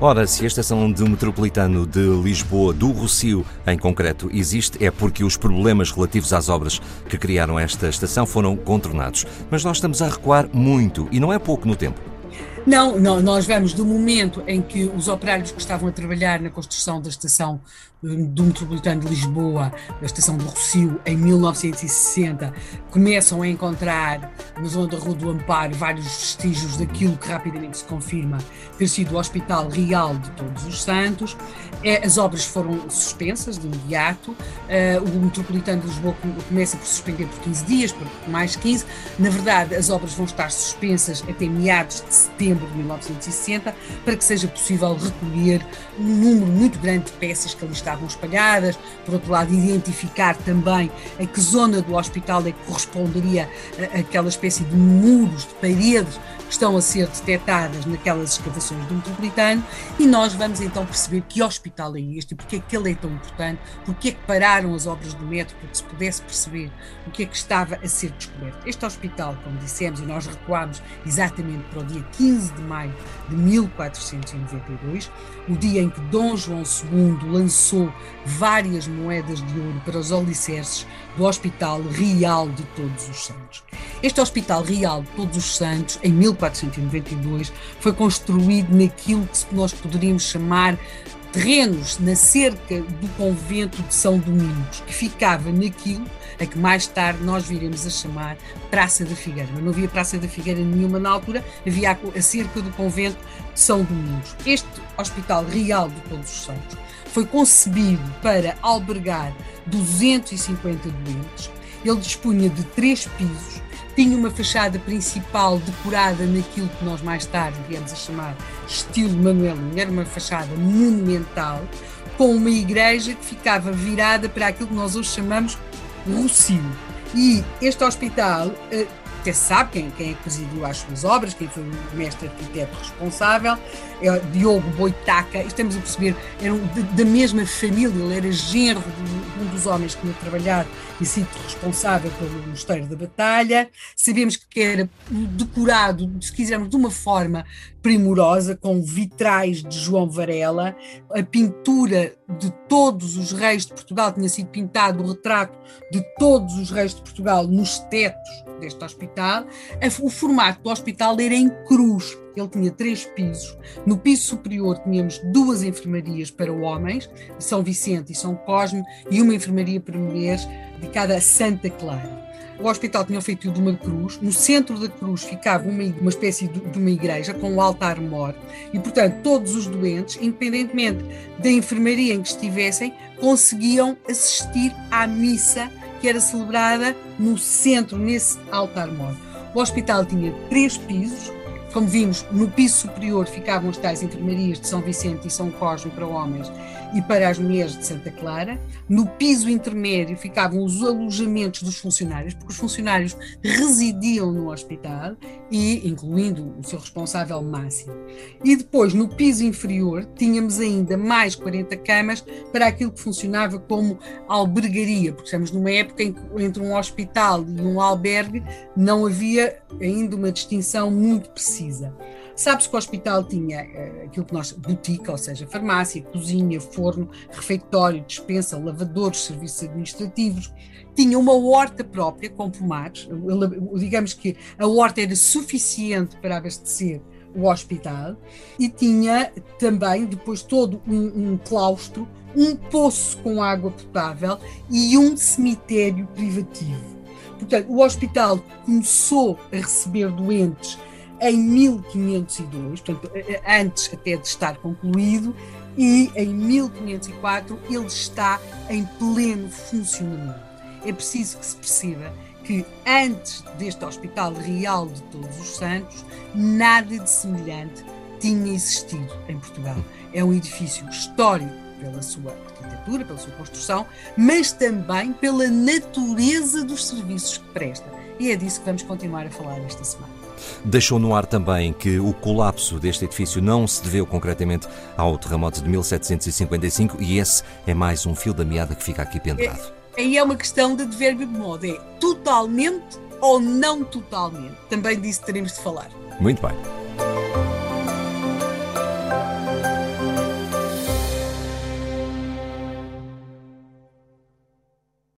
Ora, se a estação de metropolitano de Lisboa, do Rocio em concreto, existe, é porque os problemas relativos às obras que criaram esta estação foram contornados. Mas nós estamos a recuar muito, e não é pouco no tempo. Não, não, nós vamos do momento em que os operários que estavam a trabalhar na construção da estação do Metropolitano de Lisboa, da estação do Rocio, em 1960, começam a encontrar na zona da Rua do Amparo vários vestígios daquilo que rapidamente se confirma ter sido o Hospital Real de Todos os Santos. É, as obras foram suspensas de imediato. Uh, o Metropolitano de Lisboa começa por suspender por 15 dias, por mais 15. Na verdade, as obras vão estar suspensas até meados de setembro de 1960, para que seja possível recolher um número muito grande de peças que ali estavam espalhadas, por outro lado, identificar também a que zona do hospital é que corresponderia àquela espécie de muros, de paredes que estão a ser detectadas naquelas escavações do metropolitano, e nós vamos então perceber que hospital é este porque é que ele é tão importante, porque é que pararam as obras do metro para que se pudesse perceber o que é que estava a ser descoberto. Este hospital, como dissemos, e nós recuamos exatamente para o dia 15 de maio de 1492, o dia em que Dom João II lançou várias moedas de ouro para os alicerces do Hospital Real de Todos os Santos. Este Hospital Real de Todos os Santos, em 1492, foi construído naquilo que nós poderíamos chamar terrenos na cerca do convento de São Domingos, que ficava naquilo a que mais tarde nós viremos a chamar Praça da Figueira. Mas não havia Praça da Figueira nenhuma na altura, havia a cerca do convento de São Domingos. Este Hospital Real de Todos os Santos foi concebido para albergar 250 doentes. Ele dispunha de três pisos, tinha uma fachada principal decorada naquilo que nós mais tarde viemos a chamar estilo manuelino, era uma fachada monumental, com uma igreja que ficava virada para aquilo que nós hoje chamamos Rocio. E este hospital eh, até se sabe quem, quem é que presidiu as suas obras, quem foi o mestre arquiteto responsável, é Diogo Boitaca, estamos a perceber, eram da mesma família, ele era genro de um dos homens que tinha trabalhado e sido responsável pelo Mosteiro da Batalha. Sabemos que era decorado, se quisermos, de uma forma primorosa, com vitrais de João Varela. A pintura de todos os reis de Portugal tinha sido pintado o retrato de todos os reis de Portugal nos tetos deste hospital. O formato do hospital era em cruz ele tinha três pisos. No piso superior tínhamos duas enfermarias para homens, São Vicente e São Cosme, e uma enfermaria para mulheres dedicada a Santa Clara. O hospital tinha feito de uma cruz, no centro da cruz ficava uma, uma espécie de, de uma igreja com um altar-mor, e portanto todos os doentes, independentemente da enfermaria em que estivessem, conseguiam assistir à missa que era celebrada no centro, nesse altar-mor. O hospital tinha três pisos, como vimos, no piso superior ficavam as tais enfermarias de São Vicente e São Cosme para homens e para as mulheres de Santa Clara. No piso intermédio ficavam os alojamentos dos funcionários, porque os funcionários residiam no hospital, e incluindo o seu responsável máximo. E depois, no piso inferior, tínhamos ainda mais 40 camas para aquilo que funcionava como albergaria, porque estamos numa época em que entre um hospital e um albergue não havia ainda uma distinção muito precisa. Sabe-se que o hospital tinha uh, aquilo que nós, boutique, ou seja, farmácia, cozinha, forno, refeitório, dispensa, lavadores, serviços administrativos. Tinha uma horta própria com pomares. Digamos que a horta era suficiente para abastecer o hospital e tinha também depois todo um, um claustro, um poço com água potável e um cemitério privativo. Portanto, o hospital começou a receber doentes em 1502, portanto, antes até de estar concluído, e em 1504 ele está em pleno funcionamento. É preciso que se perceba que antes deste Hospital Real de Todos os Santos, nada de semelhante tinha existido em Portugal. É um edifício histórico pela sua arquitetura, pela sua construção, mas também pela natureza dos serviços que presta. E é disso que vamos continuar a falar esta semana. Deixou no ar também que o colapso deste edifício não se deveu concretamente ao terremoto de 1755 e esse é mais um fio da meada que fica aqui pendurado. É, aí é uma questão de dever de modo, é totalmente ou não totalmente. Também disso teremos de falar. Muito bem.